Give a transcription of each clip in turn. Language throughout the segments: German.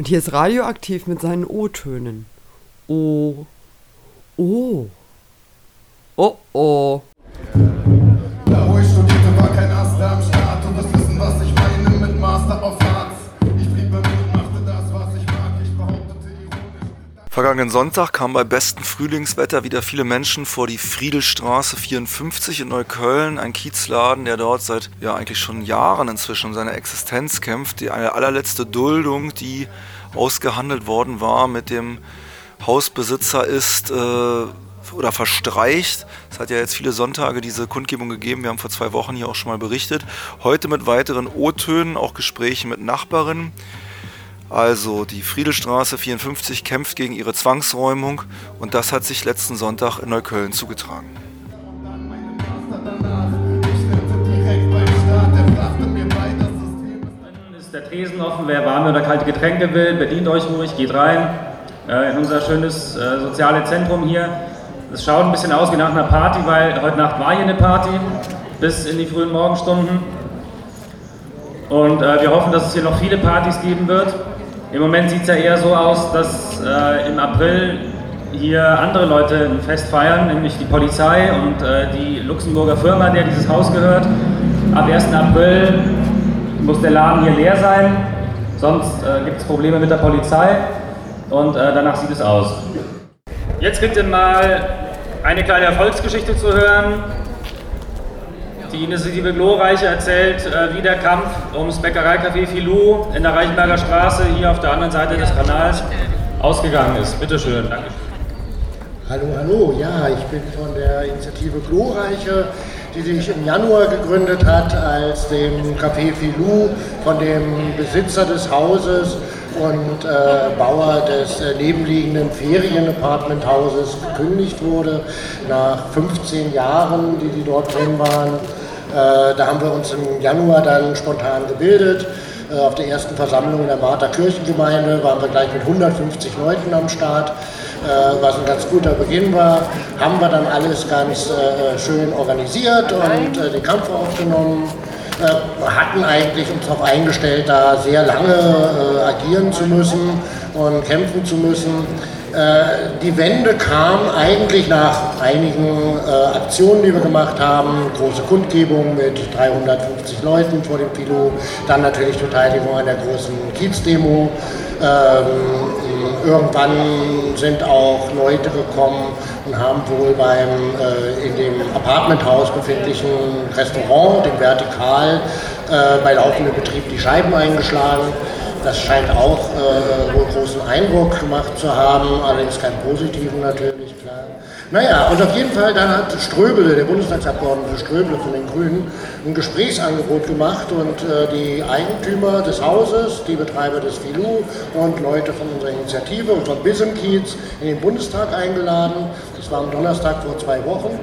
Und hier ist radioaktiv mit seinen O-Tönen. O. O. Oh oh. Da wo ich studierte, war kein Ast am Start und das Wissen, was ich meine mit Master of Arts. Ich blieb bei mir und machte das, was ich mag. Ich behauptete ironisch. Vergangenen Sonntag kamen bei bestem Frühlingswetter wieder viele Menschen vor die Friedelstraße 54 in Neukölln, ein Kiezladen, der dort seit ja eigentlich schon Jahren inzwischen um seine Existenz kämpft. Die eine allerletzte Duldung, die ausgehandelt worden war mit dem Hausbesitzer ist äh, oder verstreicht. Es hat ja jetzt viele Sonntage diese Kundgebung gegeben. Wir haben vor zwei Wochen hier auch schon mal berichtet. Heute mit weiteren O-Tönen, auch Gespräche mit Nachbarinnen. Also die Friedelstraße 54 kämpft gegen ihre Zwangsräumung und das hat sich letzten Sonntag in Neukölln zugetragen. Tresen offen. Wer warme oder kalte Getränke will, bedient euch ruhig, geht rein äh, in unser schönes äh, soziales Zentrum hier. Es schaut ein bisschen aus wie nach einer Party, weil heute Nacht war hier eine Party bis in die frühen Morgenstunden. Und äh, wir hoffen, dass es hier noch viele Partys geben wird. Im Moment sieht es ja eher so aus, dass äh, im April hier andere Leute ein Fest feiern, nämlich die Polizei und äh, die Luxemburger Firma, der dieses Haus gehört. Ab 1. April muss der Laden hier leer sein, sonst äh, gibt es Probleme mit der Polizei und äh, danach sieht es aus. Jetzt ihr mal eine kleine Erfolgsgeschichte zu hören. Die Initiative Glorreiche erzählt, äh, wie der Kampf ums Bäckereicafé Filou in der Reichenberger Straße hier auf der anderen Seite des Kanals ausgegangen ist. Bitte schön. Dankeschön. Hallo, hallo, ja, ich bin von der Initiative Glorreiche, die sich im Januar gegründet hat, als dem Café Filou von dem Besitzer des Hauses und äh, Bauer des äh, nebenliegenden Ferienapartmenthauses gekündigt wurde, nach 15 Jahren, die die dort drin waren. Äh, da haben wir uns im Januar dann spontan gebildet. Äh, Auf der ersten Versammlung der Martha Kirchengemeinde waren wir gleich mit 150 Leuten am Start, was ein ganz guter Beginn war. Haben wir dann alles ganz äh, schön organisiert und äh, den Kampf aufgenommen. Äh, hatten eigentlich uns darauf eingestellt, da sehr lange äh, agieren zu müssen und kämpfen zu müssen. Äh, Die Wende kam eigentlich nach einigen äh, Aktionen, die wir gemacht haben. Große Kundgebung mit 350 Leuten vor dem Filo, dann natürlich Beteiligung an der großen Kiezdemo. Ähm, irgendwann sind auch Leute gekommen und haben wohl beim äh, in dem Apartmenthaus befindlichen Restaurant, dem Vertikal, äh, bei laufendem Betrieb die Scheiben eingeschlagen. Das scheint auch äh, wohl großen Eindruck gemacht zu haben, allerdings keinen positiven natürlich, klar. Naja, und auf jeden Fall dann hat Ströbele, der Bundestagsabgeordnete Ströbele von den Grünen, ein Gesprächsangebot gemacht und äh, die Eigentümer des Hauses, die Betreiber des Filou und Leute von unserer Initiative und von Bism Kiez in den Bundestag eingeladen. Das war am Donnerstag vor zwei Wochen.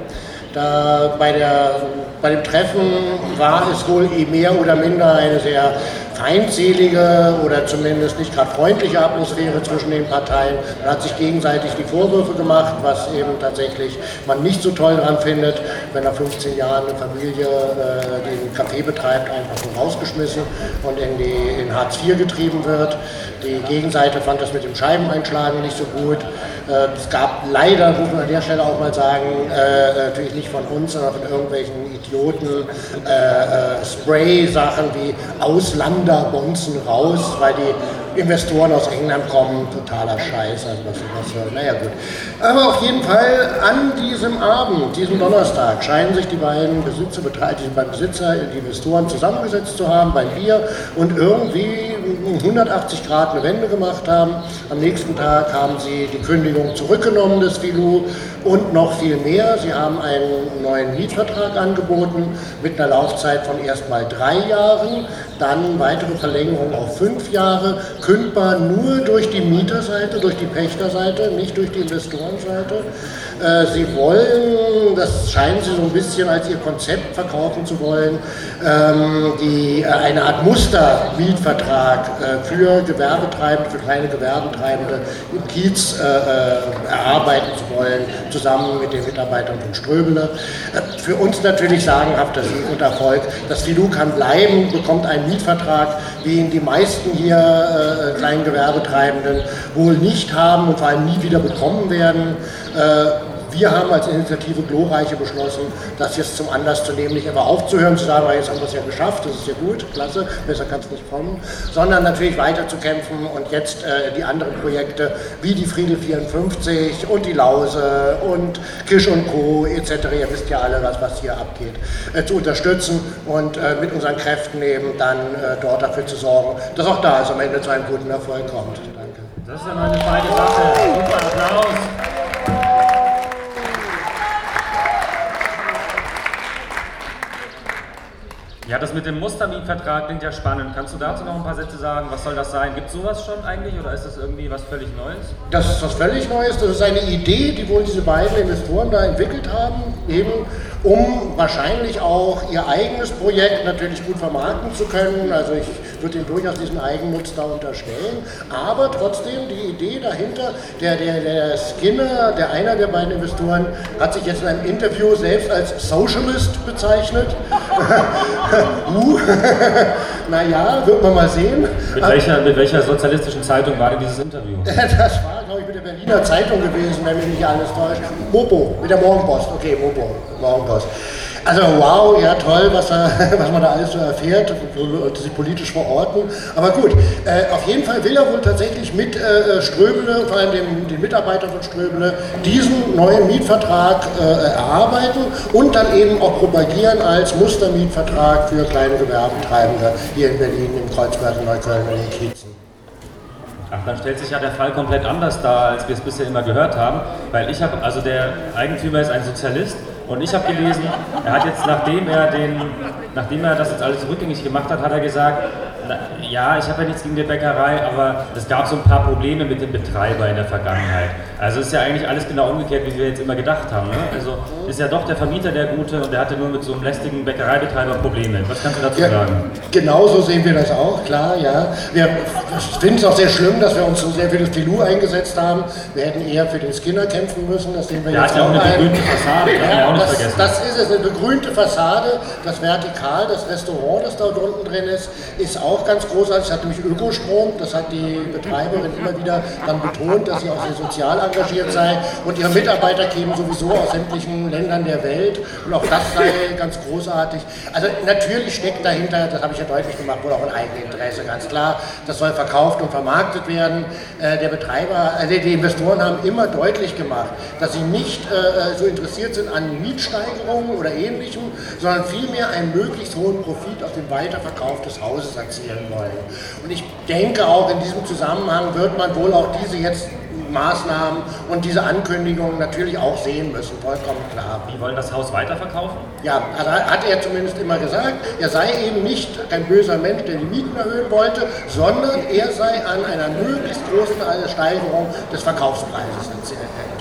Da bei, der, bei dem Treffen war es wohl eh mehr oder minder eine sehr feindselige oder zumindest nicht gerade freundliche Atmosphäre zwischen den Parteien. Man hat sich gegenseitig die Vorwürfe gemacht, was eben tatsächlich man nicht so toll daran findet, wenn nach 15 Jahren eine Familie äh, den Café betreibt, einfach so rausgeschmissen und in, die, in Hartz IV getrieben wird. Die Gegenseite fand das mit dem Scheibeneinschlagen nicht so gut. Äh, Es gab leider, muss man an der Stelle auch mal sagen, äh, natürlich nicht von uns, sondern von irgendwelchen Idioten, äh, äh, Spray-Sachen wie Auslanderbonzen raus, weil die Investoren aus England kommen, totaler Scheiß, also was, was, naja gut. Aber auf jeden Fall an diesem Abend, diesem Donnerstag, scheinen sich die beiden Besitzer, die beiden Besitzer, die Investoren zusammengesetzt zu haben beim Bier und irgendwie 180 Grad eine Wende gemacht haben. Am nächsten Tag haben sie die Kündigung zurückgenommen des Filou und noch viel mehr. Sie haben einen neuen Mietvertrag angeboten mit einer Laufzeit von erstmal drei Jahren, dann weitere Verlängerung auf fünf Jahre, kündbar nur durch die Mieterseite, durch die Pächterseite, nicht durch die Investorenseite. Äh, Sie wollen, das scheinen Sie so ein bisschen als Ihr Konzept verkaufen zu wollen, ähm, die, äh, eine Art Mustermietvertrag äh, für Gewerbetreibende, für kleine Gewerbetreibende im Kiez äh, äh, erarbeiten zu wollen, zusammen mit den Mitarbeitern von Ströbele. Für uns natürlich sagenhafter Sieg und Erfolg. Das Filou kann bleiben, bekommt einen Mietvertrag, wie ihn die meisten hier äh, kleinen Gewerbetreibenden wohl nicht haben und vor allem nie wieder bekommen werden. Äh, wir haben als Initiative Glorreiche beschlossen, das jetzt zum Anlass zu nehmen, nicht einfach aufzuhören, zu sagen, jetzt haben wir es ja geschafft, das ist ja gut, klasse, besser kann es nicht kommen, sondern natürlich weiter zu kämpfen und jetzt äh, die anderen Projekte wie die Friede 54 und die Lause und Kisch und Co. etc., ihr wisst ja alle, was, was hier abgeht, äh, zu unterstützen und äh, mit unseren Kräften eben dann äh, dort dafür zu sorgen, dass auch da es am Ende zu einem guten Erfolg kommt. Danke. Das ist ja mal eine feine Sache. Super Applaus. Ja, das mit dem Mustermietvertrag klingt ja spannend. Kannst du dazu noch ein paar Sätze sagen? Was soll das sein? Gibt es sowas schon eigentlich oder ist das irgendwie was völlig Neues? Das ist was völlig Neues. Das ist eine Idee, die wohl diese beiden Investoren da entwickelt haben, eben um wahrscheinlich auch ihr eigenes Projekt natürlich gut vermarkten zu können. Also ich würde ihnen durchaus diesen Eigennutz da unterstellen. Aber trotzdem die Idee dahinter, der, der, der Skinner, der einer der beiden Investoren, hat sich jetzt in einem Interview selbst als Socialist bezeichnet. uh, naja, wird man mal sehen. Mit welcher, mit welcher sozialistischen Zeitung war denn dieses Interview? Das war, mit der Berliner Zeitung gewesen, wenn mich nicht alles täuscht. Mopo, mit der Morgenpost. Okay, Mopo, Morgenpost. Also wow, ja toll, was, da, was man da alles so erfährt sich politisch verorten. Aber gut, äh, auf jeden Fall will er wohl tatsächlich mit äh, Ströbele, vor allem den, den Mitarbeitern von Ströbele, diesen neuen Mietvertrag äh, erarbeiten und dann eben auch propagieren als Mustermietvertrag für kleine Gewerbetreibende hier in Berlin, im Kreuzberg, in Neukölln und in Kiezen. Ach, dann stellt sich ja der Fall komplett anders dar, als wir es bisher immer gehört haben, weil ich habe, also der Eigentümer ist ein Sozialist und ich habe gelesen, er hat jetzt, nachdem er, den, nachdem er das jetzt alles rückgängig gemacht hat, hat er gesagt, na, ja, ich habe ja nichts gegen die Bäckerei, aber es gab so ein paar Probleme mit dem Betreiber in der Vergangenheit. Also ist ja eigentlich alles genau umgekehrt, wie wir jetzt immer gedacht haben. Ne? Also ist ja doch der Vermieter der Gute und der hatte nur mit so einem lästigen Bäckereibetreiber Probleme. Was kannst du dazu Ja, sagen? genau so sehen wir das auch, klar, ja. Wir finden es auch sehr schlimm, dass wir uns so sehr für das Filou eingesetzt haben. Wir hätten eher für den Skinner kämpfen müssen, das sehen wir Der jetzt hat ja auch eine ein. begrünte Fassade, ja das, vergessen. das ist es, eine begrünte Fassade, das Vertikal, das Restaurant, das da unten drin ist, ist auch ganz großartig. Es hat nämlich Ökostrom, das hat die Betreiberin immer wieder dann betont, dass sie auch sehr sozial engagiert sei. Und ihre Mitarbeiter kämen sowieso aus sämtlichen Ländern der Welt und auch das sei ganz großartig. Also natürlich steckt dahinter, das habe ich ja deutlich gemacht, wohl auch ein Eigeninteresse, ganz klar. Das soll verkauft und vermarktet werden. Äh, Der Betreiber, also die Investoren haben immer deutlich gemacht, dass sie nicht äh, so interessiert sind an Mietsteigerungen oder ähnlichem, sondern vielmehr einen möglichst hohen Profit aus dem Weiterverkauf des Hauses erzielen wollen. Und ich denke auch in diesem Zusammenhang wird man wohl auch diese jetzt Maßnahmen und diese Ankündigungen natürlich auch sehen müssen, vollkommen klar. Die wollen das Haus weiterverkaufen? Ja, also hat er zumindest immer gesagt, er sei eben nicht ein böser Mensch, der die Mieten erhöhen wollte, sondern er sei an einer möglichst großen Steigerung des Verkaufspreises interessiert.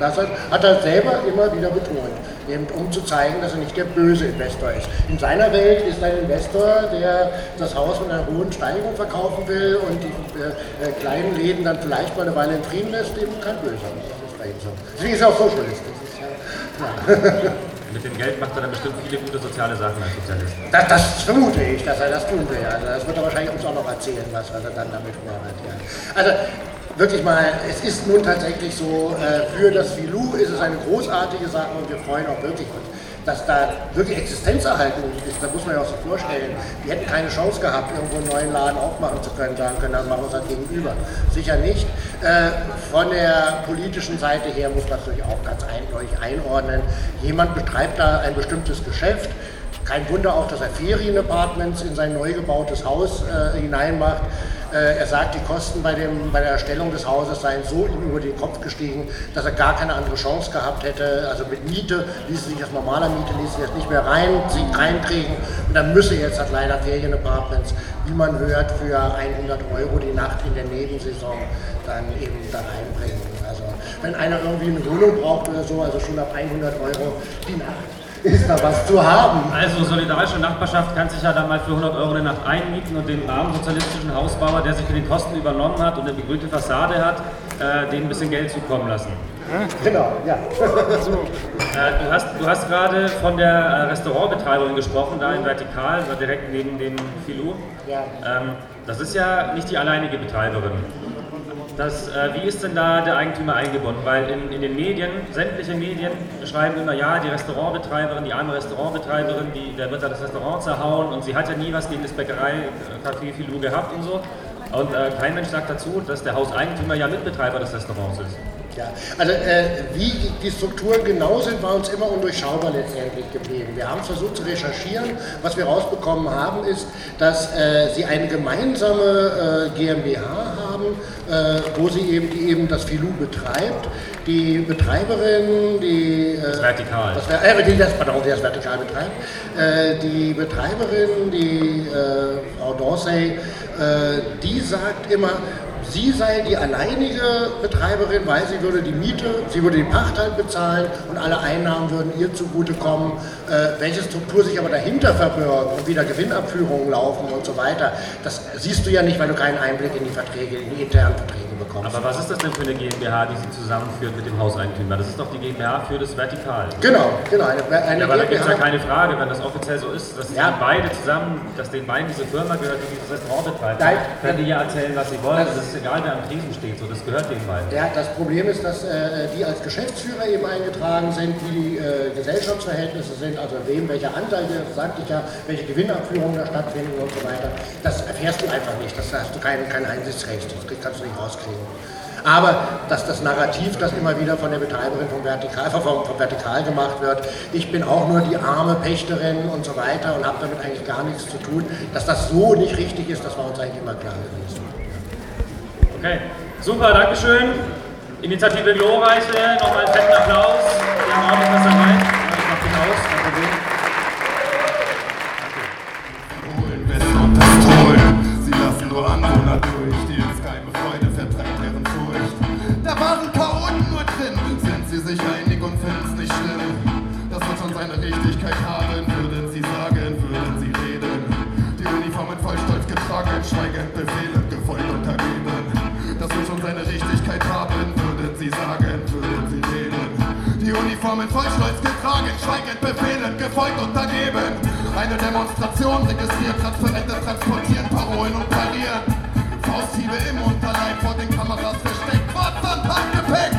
Das hat er selber immer wieder betont, eben um zu zeigen, dass er nicht der böse Investor ist. In seiner Welt ist ein Investor, der das Haus mit einer hohen Steigerung verkaufen will und die äh, äh, kleinen Läden dann vielleicht mal eine Weile in Frieden lässt, eben kein Böser. Das ist bei ihm so. Deswegen ist er auch Socialist. Ist ja, Mit dem Geld macht er dann bestimmt viele gute soziale Sachen als Sozialist. Das, das vermute ich, dass er das tun will. Also das wird er wahrscheinlich uns auch noch erzählen, was, was er dann damit vorhat. Ja. Also wirklich mal, es ist nun tatsächlich so, äh, für das Filou ist es eine großartige Sache und wir freuen auch wirklich uns, dass da wirklich Existenzerhaltung ist. Da muss man ja auch so vorstellen, die hätten keine Chance gehabt, irgendwo einen neuen Laden aufmachen zu können, sagen können, dann machen wir es halt gegenüber. Sicher nicht. Äh, von der politischen Seite her muss man es natürlich auch ganz eindeutig einordnen. Jemand betreibt da ein bestimmtes Geschäft, kein Wunder auch, dass er Ferienapartments in sein neu gebautes Haus äh, hineinmacht. Äh, er sagt, die Kosten bei, dem, bei der Erstellung des Hauses seien so ihm über den Kopf gestiegen, dass er gar keine andere Chance gehabt hätte. Also mit Miete ließe sich als normaler Miete ließe sich das nicht mehr rein, sie reinkriegen. Und dann müsse jetzt halt leider Ferienapartments, wie man hört, für 100 Euro die Nacht in der Nebensaison dann eben da reinbringen. Also wenn einer irgendwie eine Wohnung braucht oder so, also schon ab 100 Euro die Nacht ist da was zu haben. Also solidarische Nachbarschaft kann sich ja dann mal für 100 Euro eine Nacht einmieten und den armen sozialistischen Hausbauer, der sich für die Kosten übernommen hat und eine begrünte Fassade hat, äh, den ein bisschen Geld zukommen lassen. Genau, ja. Äh, du hast, du hast gerade von der äh, Restaurantbetreiberin gesprochen, da in Vertikal, da direkt neben dem Filou. Ja. Ähm, das ist ja nicht die alleinige Betreiberin. Das, äh, wie ist denn da der Eigentümer eingebunden? Weil in, in den Medien, sämtliche Medien schreiben immer, ja, die Restaurantbetreiberin, die arme Restaurantbetreiberin, die, der wird da das Restaurant zerhauen und sie hat ja nie was gegen das Bäckerei-Café Filou gehabt und so. Und äh, kein Mensch sagt dazu, dass der Hauseigentümer ja Mitbetreiber des Restaurants ist. Ja, also äh, wie die Strukturen genau sind, war uns immer undurchschaubar letztendlich geblieben. Wir haben versucht zu recherchieren. Was wir rausbekommen haben, ist, dass äh, sie eine gemeinsame äh, GmbH äh, wo sie eben, die eben das Filou betreibt. Die Betreiberin, die... äh, Das Vertikal. Das, äh, die, das, pardon, die das Vertikal betreibt. Äh, die Betreiberin, die äh, Frau Dorsey, äh, die sagt immer, sie sei die alleinige Betreiberin, weil sie würde die Miete, sie würde die Pacht halt bezahlen und alle Einnahmen würden ihr zugutekommen. Äh, welche Struktur sich aber dahinter verbirgt und wie da Gewinnabführungen laufen und so weiter, das siehst du ja nicht, weil du keinen Einblick in die Verträge, in die internen Verträge bekommst. Aber was ist das denn für eine GmbH, die sie zusammenführt mit dem Hauseigentümer? Das ist doch die GmbH für das Vertikal. genau, genau. Eine, eine Ja, aber da gibt es ja GmbH keine Frage, wenn das offiziell so ist, dass Ja. beide zusammen, dass den beiden diese Firma gehört, die dieses Restaurant betreibt. Nein. Können die ja erzählen, was sie wollen. Das- Das ist egal, wer am Tresen steht. So, das gehört den beiden. Ja, das Problem ist, dass äh, die als Geschäftsführer eben eingetragen sind, wie die äh, Gesellschaftsverhältnisse sind, also wem welcher Anteil, sagte ich ja, welche Gewinnabführungen da stattfinden und so weiter. Das erfährst du einfach nicht, das hast du kein, kein Einsichtsrecht, das kannst du nicht rauskriegen. Aber dass das Narrativ, das immer wieder von der Betreiberin vom Vertikal, vom, vom Vertikal gemacht wird, ich bin auch nur die arme Pächterin und so weiter und habe damit eigentlich gar nichts zu tun, dass das so nicht richtig ist, das war uns eigentlich immer klar gewesen. Okay, super, Dankeschön. Initiative Glorreiche, nochmal einen fetten Applaus. Wir haben auch noch was dabei. Die Uniformen voll Stolz getragen, schweigend befehlen, gefolgt untergeben. Eine Demonstration registriert, Transparente transportieren, Parolen und parieren. Fausthiebe im Unterleib, vor den Kameras versteckt, Fahrzeug Handgepäck.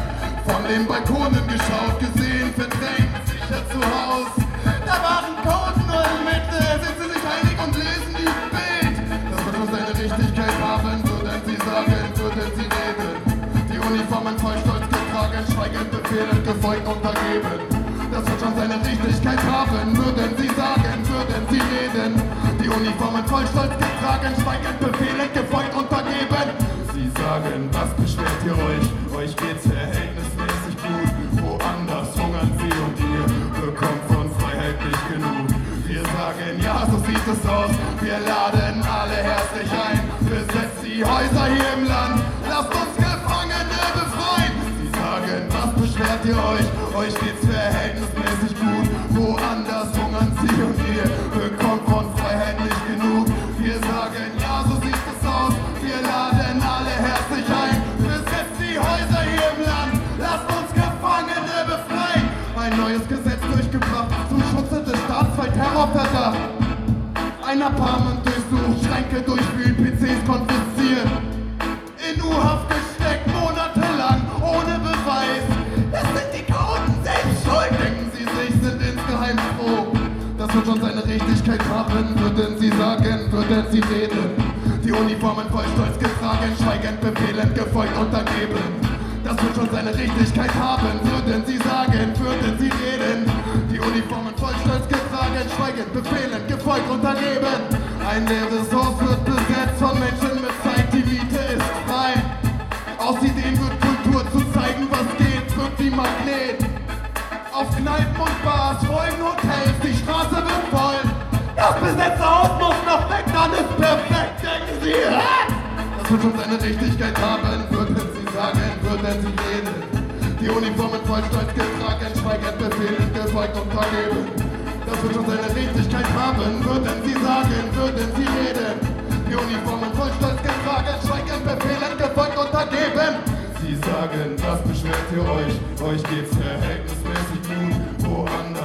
Von den Balkonen geschaut, gesehen, verdrängt, sicher zu Haus. Da waren Coden nur in Mitte, sind sie sich einig und lesen die Bild. Das wird schon seine Richtigkeit haben, würden sie sagen, würden sie reden. Die Uniformen voll Stolz schweigend befehlen, gefolgt untergeben. Das wird schon seine Richtigkeit haben, würden sie sagen, würden sie reden. Die Uniformen voll Stolz getragen, schweigend befehlen, gefolgt untergeben. Sie sagen, was beschwert ihr euch? Euch geht's verhältnismäßig gut. Woanders hungern sie und ihr bekommt von Freiheit nicht genug. Wir sagen, ja, so sieht es aus. Wir laden alle herzlich ein. Besetzt die Häuser hier im Land. Lasst uns Gefangene beschwert ihr euch? Euch geht's verhältnismäßig gut. Woanders hungern sie und ihr bekommt von Freiheit nicht genug. Wir sagen, ja, so sieht es aus. Wir laden alle herzlich ein. Besetzt die Häuser hier im Land. Lasst uns Gefangene befreien. Ein neues Gesetz durchgebracht zum Schutze des Staats bei Terrorverdacht. Ein Apartment durchsucht, Schränke durchwühlen, PCs konfiszieren. Das wird schon seine Richtigkeit haben, würden sie sagen, würden sie reden. Die Uniformen voll Stolz getragen, schweigend befehlen, gefolgt untergeben. Das wird schon seine Richtigkeit haben, würden sie sagen, würden sie reden. Die Uniformen voll Stolz getragen, schweigend befehlen, gefolgt untergeben. Ein leeres Haus wird besetzt von Menschen mit Zeit, die Miete ist frei. Aus Ideen wird Kultur zu zeigen, was geht, wirkt wie Magnet. Auf Kneipen und Bars folgen Hotels, Straße wird voll. Das besetzte Haus muss noch weg, dann ist perfekt, denken Sie. hä? Das wird schon seine Richtigkeit haben, würden Sie sagen, würden Sie reden. Die Uniformen voll stolz getragen, schweigend befehlen, gefolgt und vergeben. das wird schon seine Richtigkeit haben. Würden sie sagen, würden sie reden. Die Uniformen voll stolz getragen, schweigen, befehlen, gefolgt, untergeben. Sie sagen, das beschwert ihr euch, euch geht's verhältnismäßig gut. Woanders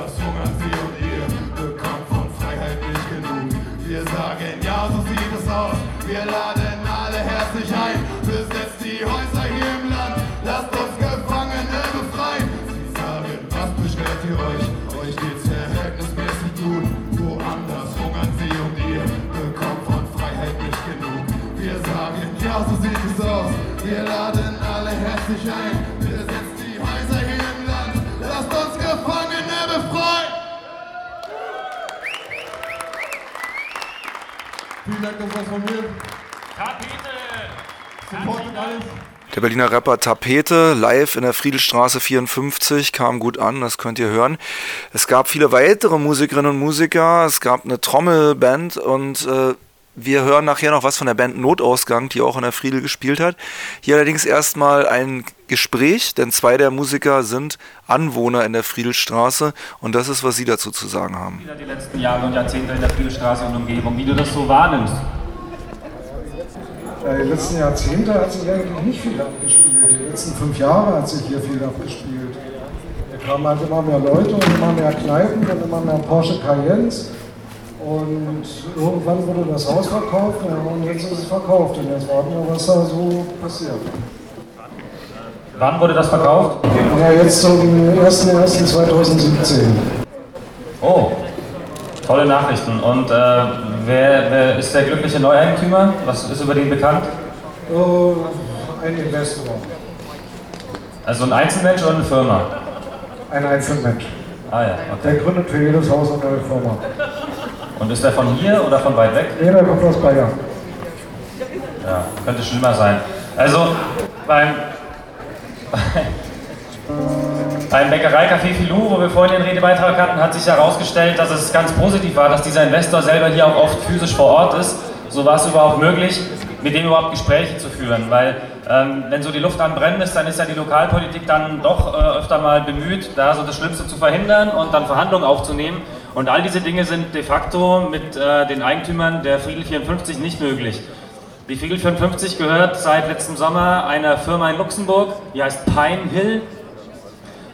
Wir sagen, ja, so sieht es aus. Wir laden alle herzlich ein. Besetzt die Häuser hier im Land. Lasst uns Gefangene befreien. Sie sagen, was beschwert ihr euch? Euch geht's verhältnismäßig gut. Woanders hungern sie und ihr bekommt von Freiheit nicht genug. Wir sagen, ja, so sieht es aus. Wir laden alle herzlich ein. Vielen Dank, das war's von mir. Alles. Der Berliner Rapper Tapete live in der Friedelstraße 54 kam gut an, das könnt ihr hören. Es gab viele weitere Musikerinnen und Musiker, es gab eine Trommelband und äh, wir hören nachher noch was von der Band Notausgang, die auch in der Friedel gespielt hat. Hier allerdings erstmal ein Gespräch, denn zwei der Musiker sind Anwohner in der Friedelstraße und das ist, was sie dazu zu sagen haben. Die letzten Jahre und Jahrzehnte in der Friedelstraße und Umgebung, wie du das so wahrnimmst. Ja, die letzten Jahrzehnte hat sich eigentlich nicht viel abgespielt. Die letzten fünf Jahre hat sich hier viel abgespielt. Da kamen halt immer mehr Leute und immer mehr Kneipen und immer mehr Porsche Cayennes. Und irgendwann wurde das Haus verkauft und jetzt ist es verkauft. Und jetzt warten wir, was da so passiert. Wann wurde das verkauft? Ja, jetzt zum 1.1.2017. Oh, tolle Nachrichten. Und äh, wer, wer ist der glückliche Neueigentümer? Was ist über den bekannt? Äh, ein Investor, Also ein Einzelmensch oder eine Firma? ein Einzelmensch. Ah ja, Der okay. gründet für jedes Haus eine neue Firma. Und ist der von hier oder von weit weg? Jeder kommt aus Bayern. Ja, könnte schlimmer sein. Also beim, beim Bäckereicafé Filou, wo wir vorhin den Redebeitrag hatten, hat sich herausgestellt, dass es ganz positiv war, dass dieser Investor selber hier auch oft physisch vor Ort ist. So war es überhaupt möglich, mit dem überhaupt Gespräche zu führen. Weil ähm, wenn so die Luft am Brennen ist, dann ist ja die Lokalpolitik dann doch äh, öfter mal bemüht, da so das Schlimmste zu verhindern und dann Verhandlungen aufzunehmen. Und all diese Dinge sind de facto mit äh, den Eigentümern der Friedel 54 nicht möglich. Die Friedel 54 gehört seit letztem Sommer einer Firma in Luxemburg, die heißt Pine Hill,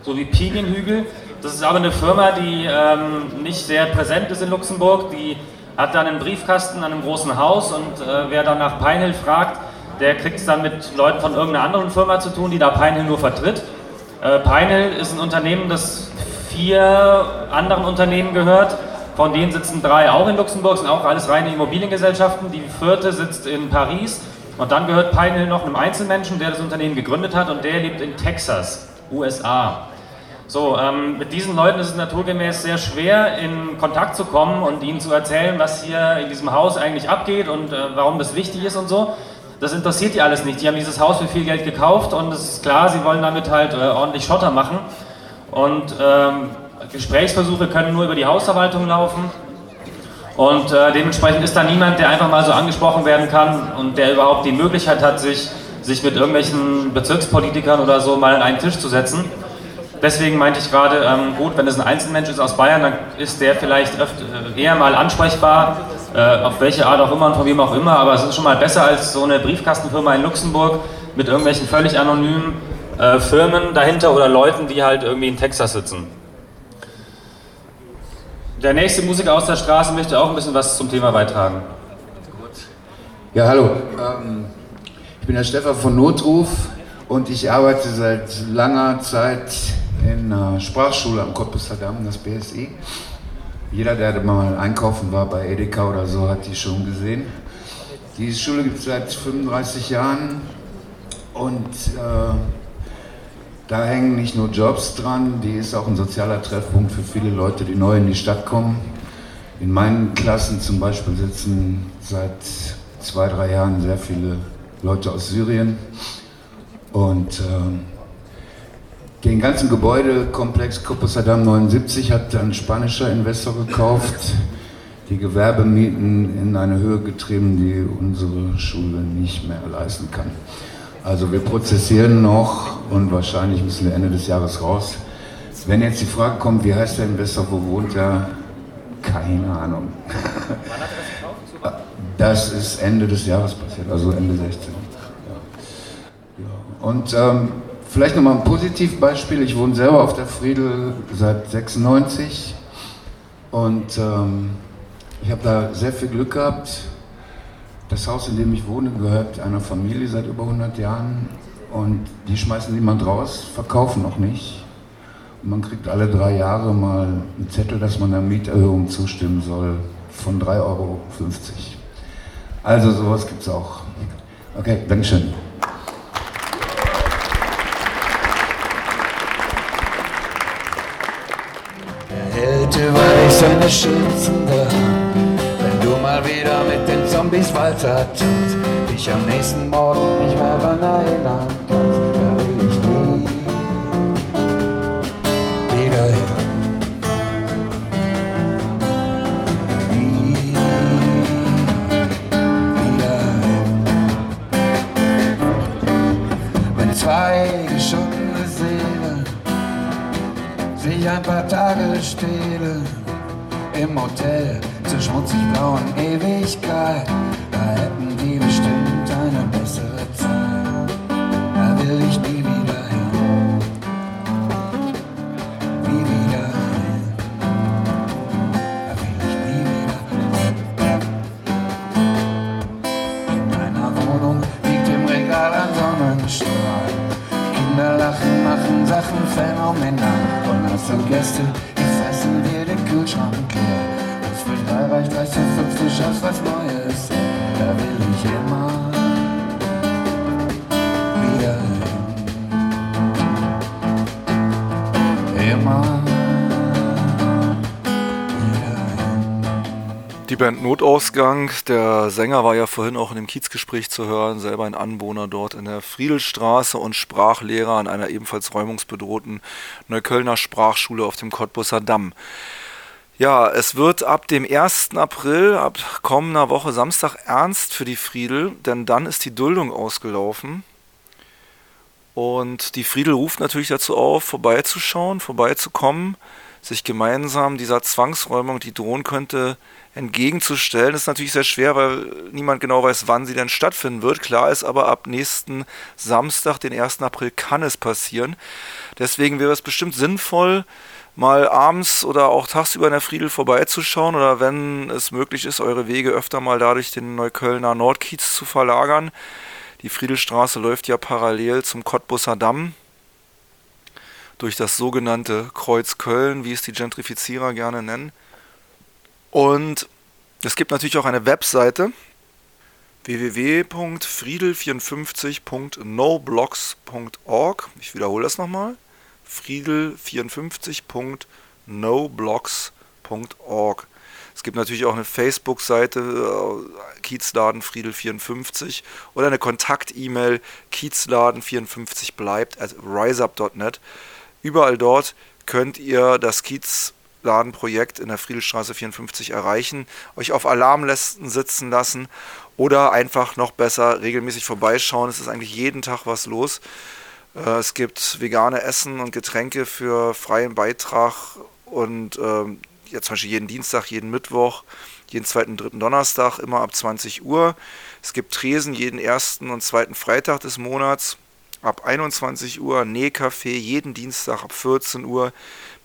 so wie Pinienhügel. Das ist aber eine Firma, die ähm, nicht sehr präsent ist in Luxemburg. Die hat dann einen Briefkasten an einem großen Haus und äh, wer dann nach Pine Hill fragt, der kriegt es dann mit Leuten von irgendeiner anderen Firma zu tun, die da Pine Hill nur vertritt. Äh, Pine Hill ist ein Unternehmen, das vier anderen Unternehmen gehört. Von denen sitzen drei auch in Luxemburg, sind auch alles reine Immobiliengesellschaften. Die vierte sitzt in Paris. Und dann gehört Pine Hill noch einem Einzelmenschen, der das Unternehmen gegründet hat und der lebt in Texas, USA. So, ähm, mit diesen Leuten ist es naturgemäß sehr schwer, in Kontakt zu kommen und ihnen zu erzählen, was hier in diesem Haus eigentlich abgeht und äh, warum das wichtig ist und so. Das interessiert die alles nicht. Die haben dieses Haus für viel Geld gekauft und es ist klar, sie wollen damit halt äh, ordentlich Schotter machen. Und ähm, Gesprächsversuche können nur über die Hausverwaltung laufen. Und äh, dementsprechend ist da niemand, der einfach mal so angesprochen werden kann und der überhaupt die Möglichkeit hat, sich, sich mit irgendwelchen Bezirkspolitikern oder so mal an einen Tisch zu setzen. Deswegen meinte ich gerade, ähm, gut, wenn es ein Einzelmensch ist aus Bayern, dann ist der vielleicht öft, äh, eher mal ansprechbar, äh, auf welche Art auch immer und von wem auch immer, aber es ist schon mal besser als so eine Briefkastenfirma in Luxemburg mit irgendwelchen völlig anonymen äh, Firmen dahinter oder Leuten, die halt irgendwie in Texas sitzen. Der nächste Musiker aus der Straße möchte auch ein bisschen was zum Thema beitragen. Ja, hallo. Ähm, ich bin der Stefan von Notruf und ich arbeite seit langer Zeit in einer Sprachschule am Cottbusser Damm, das BSI. Jeder, der mal einkaufen war bei Edeka oder so, hat die schon gesehen. Die Schule gibt es seit 35 Jahren und äh, da hängen nicht nur Jobs dran, die ist auch ein sozialer Treffpunkt für viele Leute, die neu in die Stadt kommen. In meinen Klassen zum Beispiel sitzen seit zwei, drei Jahren sehr viele Leute aus Syrien. Und ähm, den ganzen Gebäudekomplex Coposadam 79 hat ein spanischer Investor gekauft, die Gewerbemieten in eine Höhe getrieben, die unsere Schule nicht mehr leisten kann. Also wir prozessieren noch und wahrscheinlich müssen wir Ende des Jahres raus. Wenn jetzt die Frage kommt, wie heißt der Investor, wo wohnt er, Keine Ahnung. Wann hat er das gekauft? Das ist Ende des Jahres passiert, also Ende 16. Ja. Ja. Und ähm, vielleicht nochmal ein Positivbeispiel. Ich wohne selber auf der Friedel seit 96 und ähm, ich habe da sehr viel Glück gehabt. Das Haus, in dem ich wohne, gehört einer Familie seit über 100 Jahren und die schmeißen niemand raus, verkaufen noch nicht. Und man kriegt alle drei Jahre mal einen Zettel, dass man der Mieterhöhung zustimmen soll von 3,50 Euro. Also sowas gibt es auch. Okay, Dankeschön. Er hält über dich seine schützende wenn du mal wieder mit den Zombies Walter tust, dich am nächsten Morgen nicht mehr daran kannst, da will ich nie wieder hin. zwei geschundene Seelen sich ein paar Tage stehlen im Hotel schmutzig blauen Ewigkeit. Da hätten Die Band Notausgang, der Sänger war ja vorhin auch in dem Kiezgespräch zu hören, selber ein Anwohner dort in der Friedelstraße und Sprachlehrer an einer ebenfalls räumungsbedrohten Neuköllner Sprachschule auf dem Cottbusser Damm. Ja, es wird ab dem 1. April, ab kommender Woche Samstag ernst für die Friedel, denn dann ist die Duldung ausgelaufen. Und die Friedel ruft natürlich dazu auf, vorbeizuschauen, vorbeizukommen, sich gemeinsam dieser Zwangsräumung, die drohen könnte, entgegenzustellen. Das ist natürlich sehr schwer, weil niemand genau weiß, wann sie denn stattfinden wird. Klar ist aber, ab nächsten Samstag, den 1. April, kann es passieren. Deswegen wäre es bestimmt sinnvoll, mal abends oder auch tagsüber in der Friedel vorbeizuschauen oder wenn es möglich ist, eure Wege öfter mal dadurch den Neuköllner Nordkiez zu verlagern. Die Friedelstraße läuft ja parallel zum Cottbusser Damm durch das sogenannte Kreuz Köln, wie es die Gentrifizierer gerne nennen. Und es gibt natürlich auch eine Webseite www.friedel54.noblogs.org. Ich wiederhole das nochmal. friedel54.noblogs.org. Es gibt natürlich auch eine Facebook-Seite äh, Kiezladen Friedel54 oder eine Kontakt-E-Mail kiezladen54 bleibt at riseup.net. Überall dort könnt ihr das Kiezladenprojekt in der Friedelstraße 54 erreichen, euch auf Alarmlisten sitzen lassen oder einfach noch besser regelmäßig vorbeischauen. Es ist eigentlich jeden Tag was los. Äh, es gibt vegane Essen und Getränke für freien Beitrag und ähm, ja, zum Beispiel jeden Dienstag, jeden Mittwoch, jeden zweiten, dritten Donnerstag, immer ab 20 Uhr. Es gibt Tresen jeden ersten und zweiten Freitag des Monats ab 21 Uhr, Nähcafé jeden Dienstag ab 14 Uhr,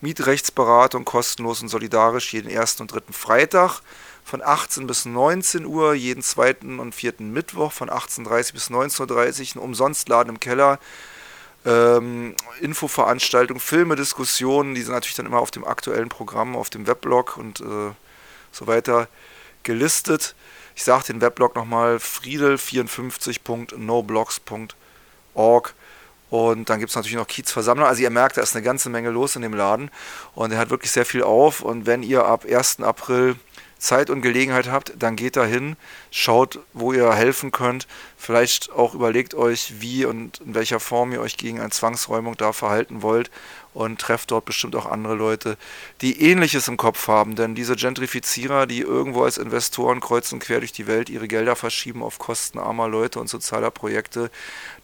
Mietrechtsberatung kostenlos und solidarisch jeden ersten und dritten Freitag von 18 bis 19 Uhr, jeden zweiten und vierten Mittwoch von 18.30 bis 19.30 Uhr, ein Umsonstladen im Keller, ähm, Infoveranstaltungen, Filme, Diskussionen, die sind natürlich dann immer auf dem aktuellen Programm, auf dem Weblog und äh, so weiter gelistet. Ich sage den Weblog nochmal, friedel54.noblogs.org und dann gibt es natürlich noch Kiezversammler. Also ihr merkt, da ist eine ganze Menge los in dem Laden und er hat wirklich sehr viel auf und wenn ihr ab 1. April Zeit und Gelegenheit habt, dann geht da hin, schaut, wo ihr helfen könnt. Vielleicht auch überlegt euch, wie und in welcher Form ihr euch gegen eine Zwangsräumung da verhalten wollt und trefft dort bestimmt auch andere Leute, die ähnliches im Kopf haben. Denn diese Gentrifizierer, die irgendwo als Investoren kreuz und quer durch die Welt ihre Gelder verschieben auf Kosten armer Leute und sozialer Projekte,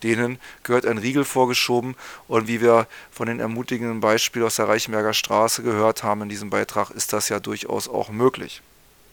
denen gehört ein Riegel vorgeschoben. Und wie wir von den ermutigenden Beispielen aus der Reichenberger Straße gehört haben in diesem Beitrag, ist das ja durchaus auch möglich.